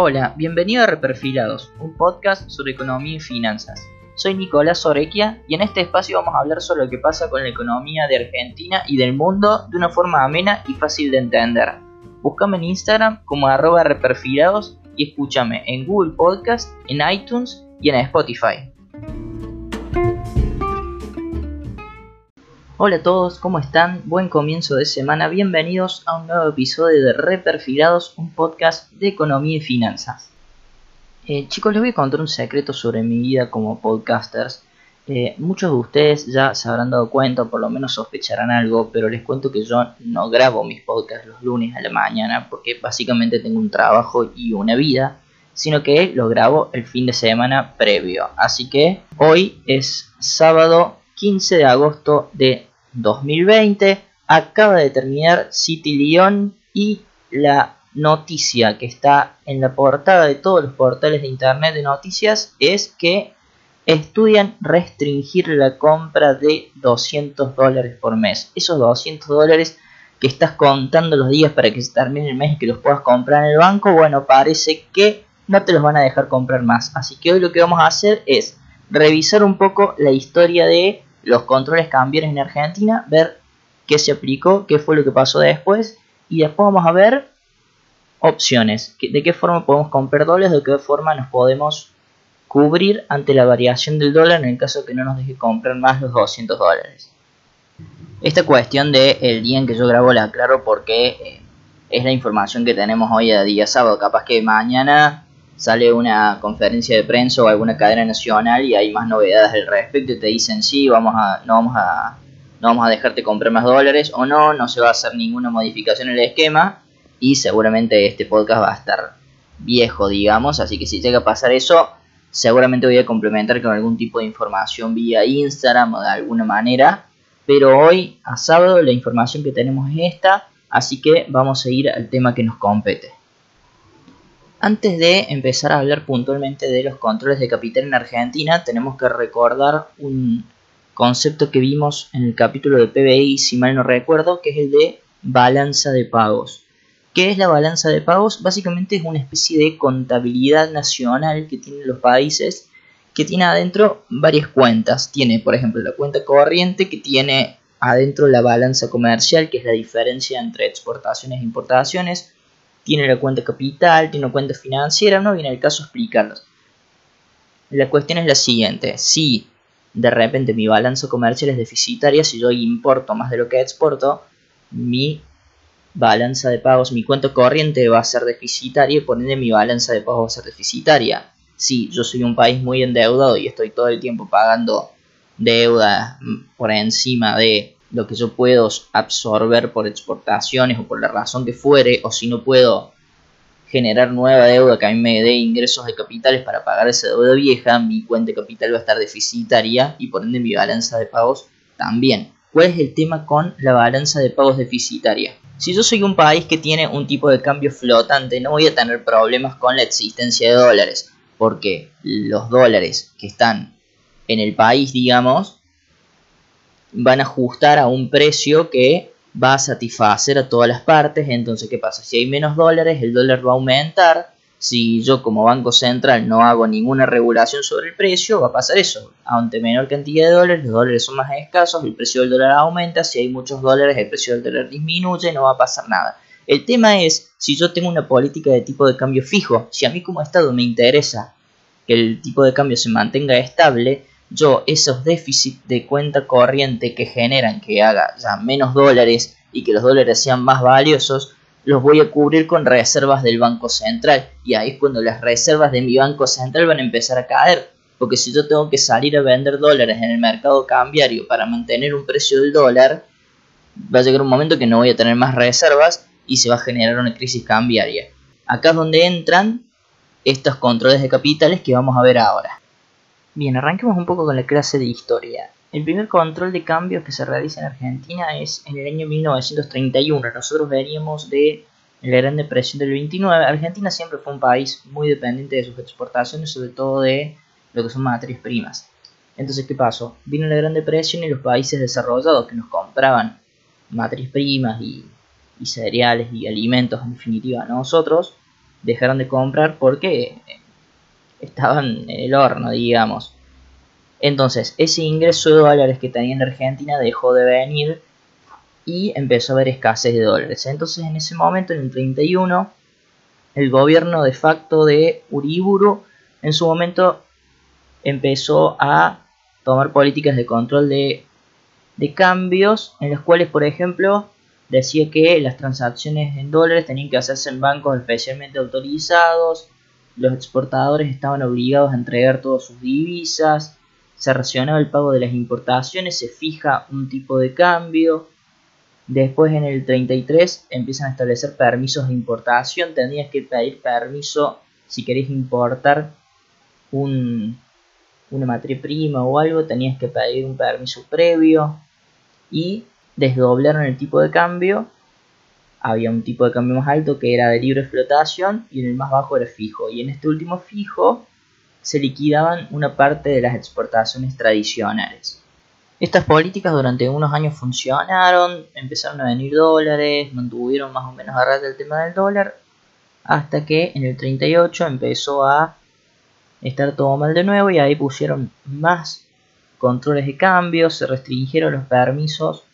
Hola, bienvenido a Reperfilados, un podcast sobre economía y finanzas. Soy Nicolás Orequia y en este espacio vamos a hablar sobre lo que pasa con la economía de Argentina y del mundo de una forma amena y fácil de entender. Búscame en Instagram como arroba reperfilados y escúchame en Google Podcast, en iTunes y en Spotify. Hola a todos, ¿cómo están? Buen comienzo de semana, bienvenidos a un nuevo episodio de Reperfilados, un podcast de economía y finanzas. Eh, chicos, les voy a contar un secreto sobre mi vida como podcasters. Eh, muchos de ustedes ya se habrán dado cuenta, o por lo menos sospecharán algo, pero les cuento que yo no grabo mis podcasts los lunes a la mañana porque básicamente tengo un trabajo y una vida, sino que lo grabo el fin de semana previo. Así que hoy es sábado 15 de agosto de 2020 acaba de terminar City Lyon y la noticia que está en la portada de todos los portales de internet de noticias es que estudian restringir la compra de 200 dólares por mes. Esos 200 dólares que estás contando los días para que se termine el mes y que los puedas comprar en el banco, bueno, parece que no te los van a dejar comprar más. Así que hoy lo que vamos a hacer es revisar un poco la historia de los controles cambiaron en Argentina, ver qué se aplicó, qué fue lo que pasó después y después vamos a ver opciones, de qué forma podemos comprar dólares, de qué forma nos podemos cubrir ante la variación del dólar en el caso que no nos deje comprar más los 200 dólares. Esta cuestión de el día en que yo grabo la aclaro porque eh, es la información que tenemos hoy a día sábado, capaz que mañana sale una conferencia de prensa o alguna cadena nacional y hay más novedades al respecto y te dicen sí, vamos a, no vamos a, no vamos a dejarte comprar más dólares o no, no se va a hacer ninguna modificación en el esquema y seguramente este podcast va a estar viejo, digamos, así que si llega a pasar eso, seguramente voy a complementar con algún tipo de información vía Instagram o de alguna manera, pero hoy a sábado la información que tenemos es esta, así que vamos a ir al tema que nos compete. Antes de empezar a hablar puntualmente de los controles de capital en Argentina, tenemos que recordar un concepto que vimos en el capítulo de PBI, si mal no recuerdo, que es el de balanza de pagos. ¿Qué es la balanza de pagos? Básicamente es una especie de contabilidad nacional que tienen los países que tiene adentro varias cuentas. Tiene, por ejemplo, la cuenta corriente que tiene adentro la balanza comercial, que es la diferencia entre exportaciones e importaciones tiene la cuenta capital, tiene una cuenta financiera, no viene el caso explicarlos. La cuestión es la siguiente, si de repente mi balanza comercial es deficitaria, si yo importo más de lo que exporto, mi balanza de pagos, mi cuenta corriente va a ser deficitaria y por ende mi balanza de pagos va a ser deficitaria. Si yo soy un país muy endeudado y estoy todo el tiempo pagando deuda por encima de lo que yo puedo absorber por exportaciones o por la razón que fuere, o si no puedo generar nueva deuda que a mí me dé ingresos de capitales para pagar esa deuda vieja, mi cuenta de capital va a estar deficitaria y por ende mi balanza de pagos también. ¿Cuál es el tema con la balanza de pagos deficitaria? Si yo soy un país que tiene un tipo de cambio flotante, no voy a tener problemas con la existencia de dólares, porque los dólares que están en el país, digamos, van a ajustar a un precio que va a satisfacer a todas las partes. Entonces, ¿qué pasa? Si hay menos dólares, el dólar va a aumentar. Si yo como Banco Central no hago ninguna regulación sobre el precio, va a pasar eso. Ante menor cantidad de dólares, los dólares son más escasos, el precio del dólar aumenta. Si hay muchos dólares, el precio del dólar disminuye, no va a pasar nada. El tema es si yo tengo una política de tipo de cambio fijo, si a mí como Estado me interesa que el tipo de cambio se mantenga estable, yo esos déficits de cuenta corriente que generan que haga ya menos dólares y que los dólares sean más valiosos, los voy a cubrir con reservas del Banco Central. Y ahí es cuando las reservas de mi Banco Central van a empezar a caer. Porque si yo tengo que salir a vender dólares en el mercado cambiario para mantener un precio del dólar, va a llegar un momento que no voy a tener más reservas y se va a generar una crisis cambiaria. Acá es donde entran estos controles de capitales que vamos a ver ahora. Bien, arranquemos un poco con la clase de historia. El primer control de cambios que se realiza en Argentina es en el año 1931. Nosotros veníamos de la Gran Depresión del 29. Argentina siempre fue un país muy dependiente de sus exportaciones, sobre todo de lo que son materias primas. Entonces, ¿qué pasó? Vino la Gran Depresión y los países desarrollados que nos compraban materias primas y, cereales y alimentos en definitiva nosotros, dejaron de comprar porque estaban en el horno, digamos. Entonces, ese ingreso de dólares que tenía en Argentina dejó de venir y empezó a haber escasez de dólares. Entonces, en ese momento, en el 31, el gobierno de facto de Uriburu en su momento empezó a tomar políticas de control de, de cambios en las cuales, por ejemplo, decía que las transacciones en dólares tenían que hacerse en bancos especialmente autorizados, los exportadores estaban obligados a entregar todas sus divisas, se racionaba el pago de las importaciones, se fija un tipo de cambio. Después en el 33 empiezan a establecer permisos de importación, tendrías que pedir permiso si querés importar un, una materia prima o algo, tenías que pedir un permiso previo y desdoblaron el tipo de cambio. Había un tipo de cambio más alto que era de libre flotación y en el más bajo era fijo. Y en este último fijo se liquidaban una parte de las exportaciones tradicionales. Estas políticas durante unos años funcionaron, empezaron a venir dólares, mantuvieron más o menos a raya el tema del dólar, hasta que en el 38 empezó a estar todo mal de nuevo y ahí pusieron más controles de cambio, se restringieron los permisos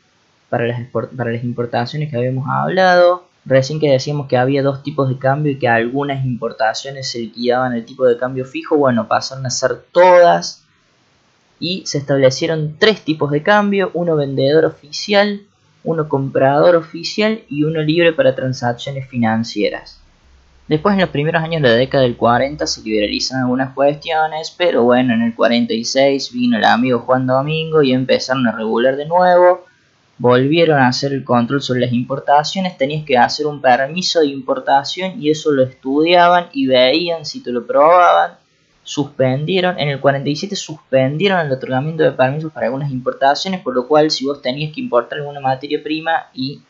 para las, importaciones que habíamos hablado. Recién que decíamos que había dos tipos de cambio y que algunas importaciones se liquidaban el tipo de cambio fijo, bueno, pasaron a ser todas y se establecieron tres tipos de cambio, uno vendedor oficial, uno comprador oficial y uno libre para transacciones financieras. Después en los primeros años de la década del 40 se liberalizan algunas cuestiones, pero bueno, en el 46 vino el amigo Juan Domingo y empezaron a regular de nuevo volvieron a hacer el control sobre las importaciones, tenías que hacer un permiso de importación y eso lo estudiaban y veían si te lo probaban. Suspendieron, en el 47 suspendieron el otorgamiento de permisos para algunas importaciones, por lo cual si vos tenías que importar alguna materia prima y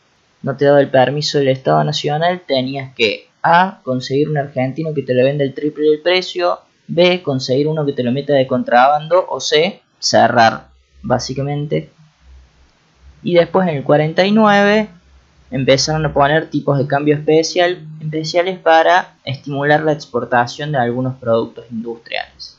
no te daba el permiso del Estado Nacional, tenías que A. conseguir un argentino que te lo venda el triple del precio, B. conseguir uno que te lo meta de contrabando o C. cerrar. Básicamente y después en el 49 empezaron a poner tipos de cambio especial, especiales para estimular la exportación de algunos productos industriales.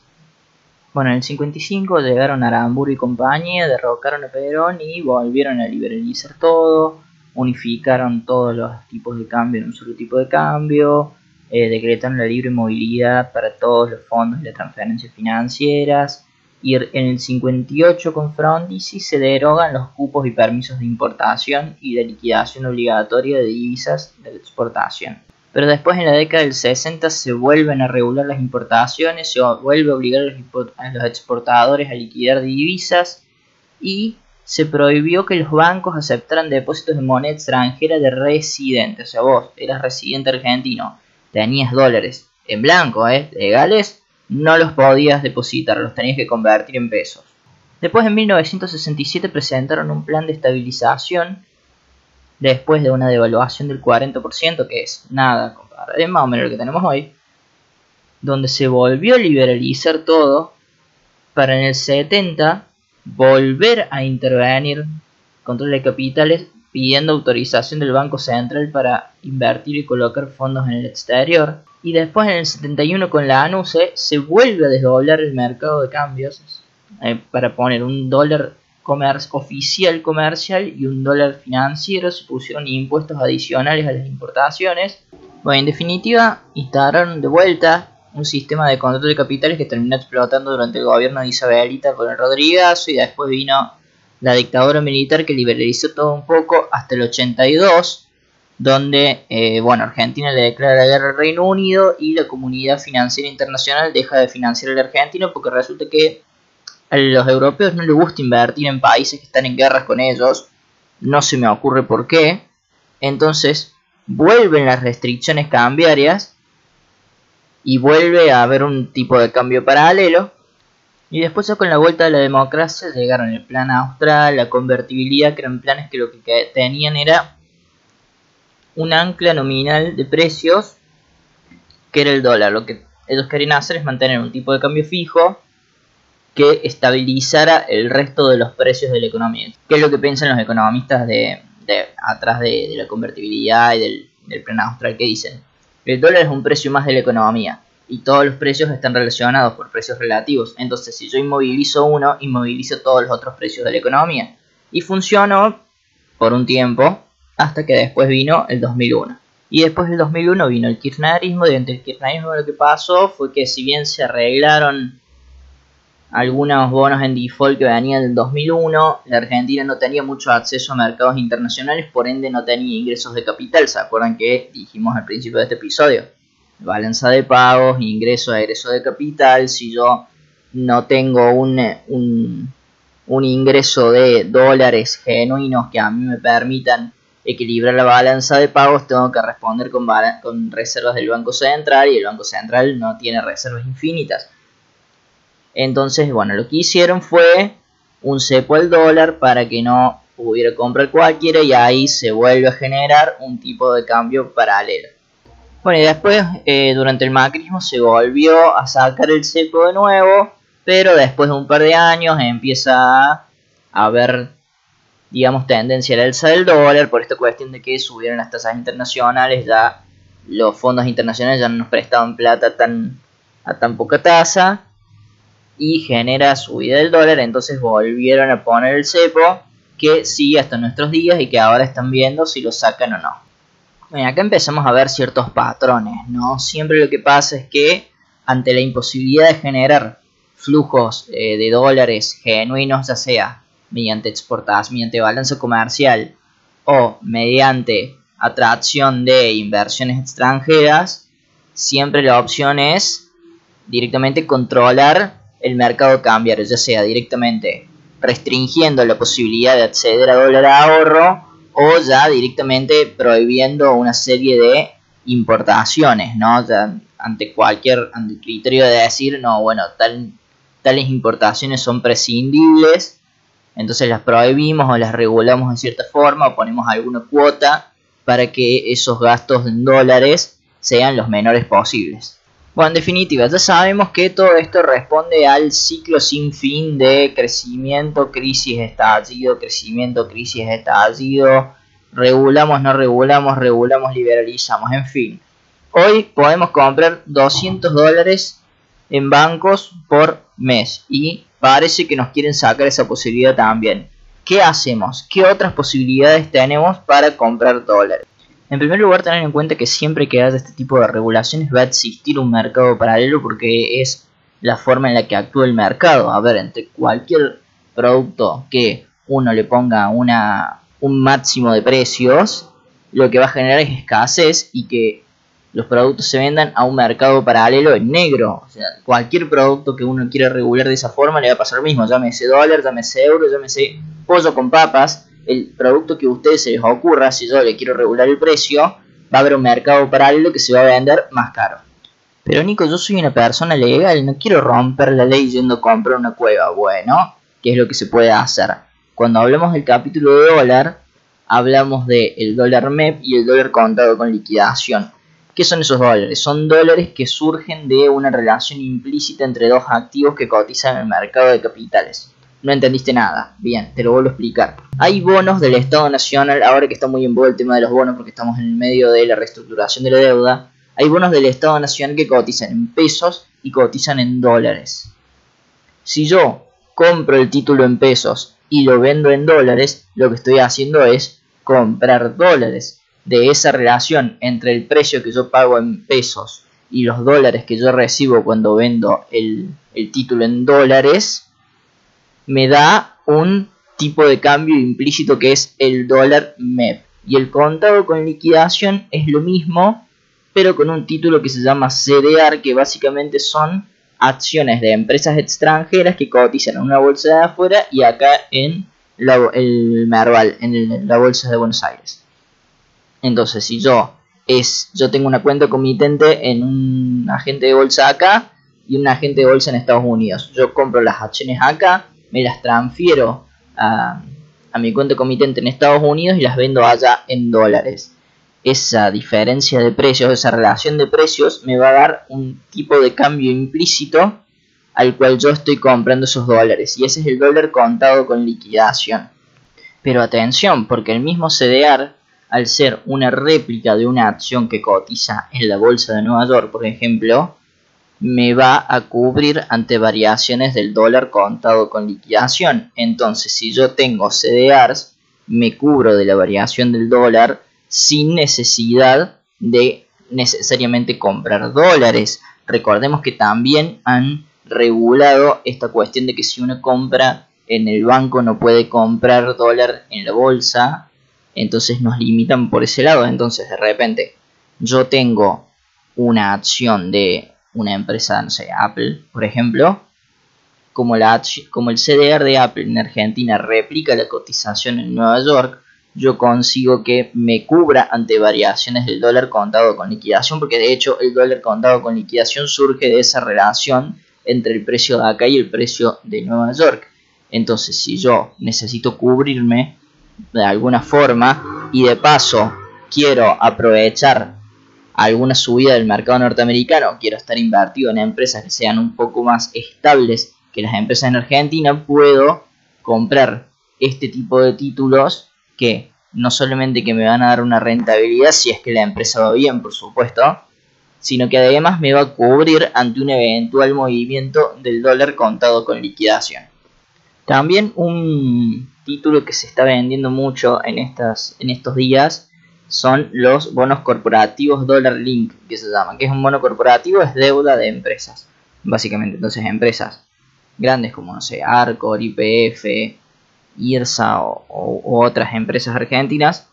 Bueno, en el 55 llegaron Aramburu y compañía, derrocaron a Perón y volvieron a liberalizar todo, unificaron todos los tipos de cambio en un solo tipo de cambio, eh, decretaron la libre movilidad para todos los fondos de transferencias financieras, y en el 58 con Frondizi se derogan los cupos y permisos de importación y de liquidación obligatoria de divisas de exportación. Pero después en la década del 60 se vuelven a regular las importaciones, se vuelve a obligar a los exportadores a liquidar divisas y se prohibió que los bancos aceptaran depósitos de moneda extranjera de residentes. O sea, vos eras residente argentino, tenías dólares en blanco, ¿eh? legales, no los podías depositar, los tenías que convertir en pesos. Después en 1967 presentaron un plan de estabilización después de una devaluación del 40%, que es nada, es más o menos lo que tenemos hoy, donde se volvió a liberalizar todo para en el 70 volver a intervenir control de capitales pidiendo autorización del Banco Central para invertir y colocar fondos en el exterior y después en el 71 con la ANUCE se vuelve a desdoblar el mercado de cambios eh, para poner un dólar oficial comercial y un dólar financiero, se pusieron impuestos adicionales a las importaciones. Bueno, en definitiva, instalaron de vuelta un sistema de control de capitales que terminó explotando durante el gobierno de Isabelita con el Rodríguez y después vino la dictadura militar que liberalizó todo un poco hasta el 82 donde eh, bueno, Argentina le declara la guerra al Reino Unido y la comunidad financiera internacional deja de financiar al argentino porque resulta que a los europeos no les gusta invertir en países que están en guerras con ellos, no se me ocurre por qué, entonces vuelven las restricciones cambiarias y vuelve a haber un tipo de cambio paralelo. Y después con la vuelta de la democracia llegaron el plan austral, la convertibilidad, que eran planes que lo que tenían era un ancla nominal de precios que era el dólar. Lo que ellos querían hacer es mantener un tipo de cambio fijo que estabilizara el resto de los precios de la economía. ¿Qué es lo que piensan los economistas de, atrás de, la convertibilidad y del, plan austral que dicen? El dólar es un precio más de la economía y todos los precios están relacionados por precios relativos. Entonces, si yo inmovilizo uno, inmovilizo todos los otros precios de la economía. Y funcionó por un tiempo hasta que después vino el 2001. Y después del 2001 vino el kirchnerismo y durante el kirchnerismo lo que pasó fue que si bien se arreglaron algunos bonos en default que venían del 2001, la Argentina no tenía mucho acceso a mercados internacionales, por ende no tenía ingresos de capital. ¿Se acuerdan que dijimos al principio de este episodio? Balanza de pagos, ingreso a egreso de capital. Si yo no tengo un, un, un ingreso de dólares genuinos que a mí me permitan equilibrar la balanza de pagos, tengo que responder con, con reservas del Banco Central y el Banco Central no tiene reservas infinitas. Entonces, bueno, lo que hicieron fue un cepo al dólar para que no pudiera comprar cualquiera y ahí se vuelve a generar un tipo de cambio paralelo. Bueno, y después, eh, durante el macrismo, se volvió a sacar el cepo de nuevo, pero después de un par de años empieza a haber, digamos, tendencia al alza del dólar por esta cuestión de que subieron las tasas internacionales, ya los fondos internacionales ya no nos prestaban plata tan, a tan poca tasa y genera subida del dólar, entonces volvieron a poner el cepo que sigue hasta nuestros días y que ahora están viendo si lo sacan o no. Bueno, acá empezamos a ver ciertos patrones, ¿no? Siempre lo que pasa es que ante la imposibilidad de generar flujos eh, de dólares genuinos, ya sea mediante exportadas, mediante balanza comercial o mediante atracción de inversiones extranjeras, siempre la opción es directamente controlar el mercado cambiario, ya sea directamente restringiendo la posibilidad de acceder a dólar a ahorro o ya directamente prohibiendo una serie de importaciones, ¿no? ante cualquier criterio de decir, no, bueno, tal, tales importaciones son prescindibles, entonces las prohibimos o las regulamos en cierta forma o ponemos alguna cuota para que esos gastos en dólares sean los menores posibles. Bueno, en definitiva, ya sabemos que todo esto responde al ciclo sin fin de crecimiento, crisis, estallido, crecimiento, crisis, estallido, regulamos, no regulamos, regulamos, liberalizamos, en fin. Hoy podemos comprar 200 dólares en bancos por mes y parece que nos quieren sacar esa posibilidad también. ¿Qué hacemos? ¿Qué otras posibilidades tenemos para comprar dólares? En primer lugar, tener en cuenta que siempre que haya este tipo de regulaciones va a existir un mercado paralelo porque es la forma en la que actúa el mercado. A ver, entre cualquier producto que uno le ponga una, un máximo de precios, lo que va a generar es escasez y que los productos se vendan a un mercado paralelo en negro. O sea, cualquier producto que uno quiera regular de esa forma le va a pasar lo mismo. Llámese dólar, llámese euro, llámese pollo con papas el producto que a ustedes se les ocurra, si yo le quiero regular el precio, va a haber un mercado paralelo que se va a vender más caro. Pero Nico, yo soy una persona legal, no quiero romper la ley yendo a comprar una cueva. Bueno, ¿qué es lo que se puede hacer? Cuando hablamos del capítulo de dólar, hablamos del dólar MEP y el dólar contado con liquidación. ¿Qué son esos dólares? Son dólares que surgen de una relación implícita entre dos activos que cotizan en el mercado de capitales. No entendiste nada. Bien, te lo vuelvo a explicar. Hay bonos del Estado Nacional, ahora que está muy en el tema de los bonos porque estamos en el medio de la reestructuración de la deuda. Hay bonos del Estado Nacional que cotizan en pesos y cotizan en dólares. Si yo compro el título en pesos y lo vendo en dólares, lo que estoy haciendo es comprar dólares. De esa relación entre el precio que yo pago en pesos y los dólares que yo recibo cuando vendo el, el título en dólares, me da un tipo de cambio implícito que es el dólar MEP. Y el contado con liquidación es lo mismo, pero con un título que se llama CDR, que básicamente son acciones de empresas extranjeras que cotizan en una bolsa de afuera y acá en el en la bolsa de Buenos Aires. Entonces, si yo es yo tengo una cuenta comitente en un agente de bolsa acá y un agente de bolsa en Estados Unidos. Yo compro las acciones acá me las transfiero a, mi cuenta comitente en Estados Unidos y las vendo allá en dólares. Esa diferencia de precios, esa relación de precios me va a dar un tipo de cambio implícito al cual yo estoy comprando esos dólares y ese es el dólar contado con liquidación. Pero atención, porque el mismo CDR al ser una réplica de una acción que cotiza en la bolsa de Nueva York, por ejemplo, me va a cubrir ante variaciones del dólar contado con liquidación. Entonces, si yo tengo CDRs, me cubro de la variación del dólar sin necesidad de necesariamente comprar dólares. Recordemos que también han regulado esta cuestión de que si uno compra en el banco no puede comprar dólar en la bolsa, entonces nos limitan por ese lado. Entonces, de repente, yo tengo una acción de una empresa, no sé, Apple, por ejemplo, como, la, como el CDR de Apple en Argentina replica la cotización en Nueva York, yo consigo que me cubra ante variaciones del dólar contado con liquidación, porque de hecho el dólar contado con liquidación surge de esa relación entre el precio de acá y el precio de Nueva York. Entonces, si yo necesito cubrirme de alguna forma y de paso quiero aprovechar alguna subida del mercado norteamericano, quiero estar invertido en empresas que sean un poco más estables que las empresas en Argentina, puedo comprar este tipo de títulos que no solamente que me van a dar una rentabilidad si es que la empresa va bien, por supuesto, sino que además me va a cubrir ante un eventual movimiento del dólar contado con liquidación. También un título que se está vendiendo mucho en, estas, en estos días son los bonos corporativos Dollar Link, que se llaman. Que es un bono corporativo, es deuda de empresas, básicamente. Entonces, empresas grandes como, no sé, Arcor, IPF, IRSA o, otras empresas argentinas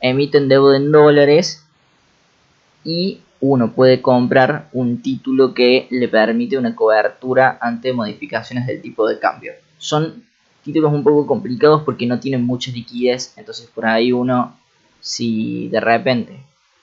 emiten deuda en dólares y uno puede comprar un título que le permite una cobertura ante modificaciones del tipo de cambio. Son títulos un poco complicados porque no tienen mucha liquidez, entonces por ahí uno si de repente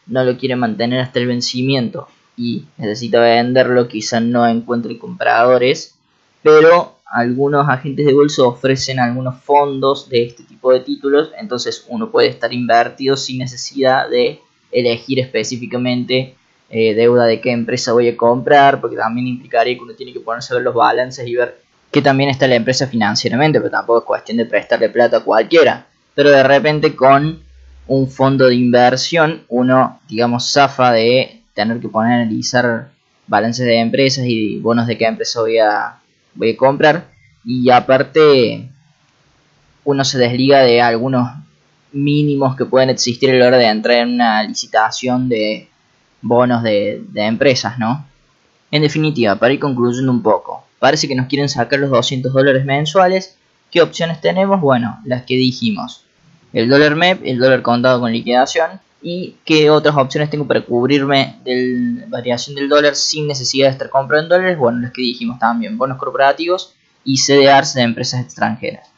no lo quiere mantener hasta el vencimiento y necesita venderlo, quizá no encuentre compradores, pero algunos agentes de bolsa ofrecen algunos fondos de este tipo de títulos, entonces uno puede estar invertido sin necesidad de elegir específicamente eh, deuda de qué empresa voy a comprar, porque también implicaría que uno tiene que ponerse a ver los balances y ver que también está la empresa financieramente, pero tampoco es cuestión de prestarle plata a cualquiera. Pero de repente con un fondo de inversión, uno, digamos, zafa de tener que poner a analizar balances de empresas y bonos de qué empresa voy a, voy a comprar. Y aparte, uno se desliga de algunos mínimos que pueden existir a la hora de entrar en una licitación de bonos de, de empresas, ¿no? En definitiva, para ir concluyendo un poco, parece que nos quieren sacar los 200 dólares mensuales. ¿Qué opciones tenemos? Bueno, las que dijimos el dólar MEP, el dólar contado con liquidación y qué otras opciones tengo para cubrirme de la variación del dólar sin necesidad de estar comprando dólares. Bueno, los que dijimos también, bonos corporativos y CDRs de empresas extranjeras.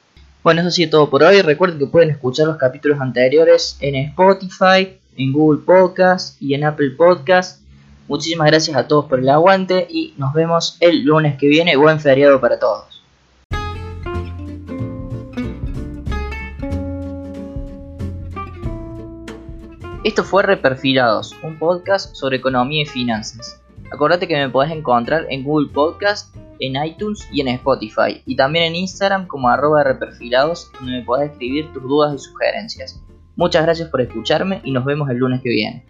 Bueno, eso ha sido todo por hoy. Recuerden que pueden escuchar los capítulos anteriores en Spotify, en Google Podcast y en Apple Podcast. Muchísimas gracias a todos por el aguante y nos vemos el lunes que viene. Buen feriado para todos. Esto fue Reperfilados, un podcast sobre economía y finanzas. Acordate que me podés encontrar en Google Podcast, en iTunes y en Spotify, y también en Instagram como arroba reperfilados, donde me podés escribir tus dudas y sugerencias. Muchas gracias por escucharme y nos vemos el lunes que viene.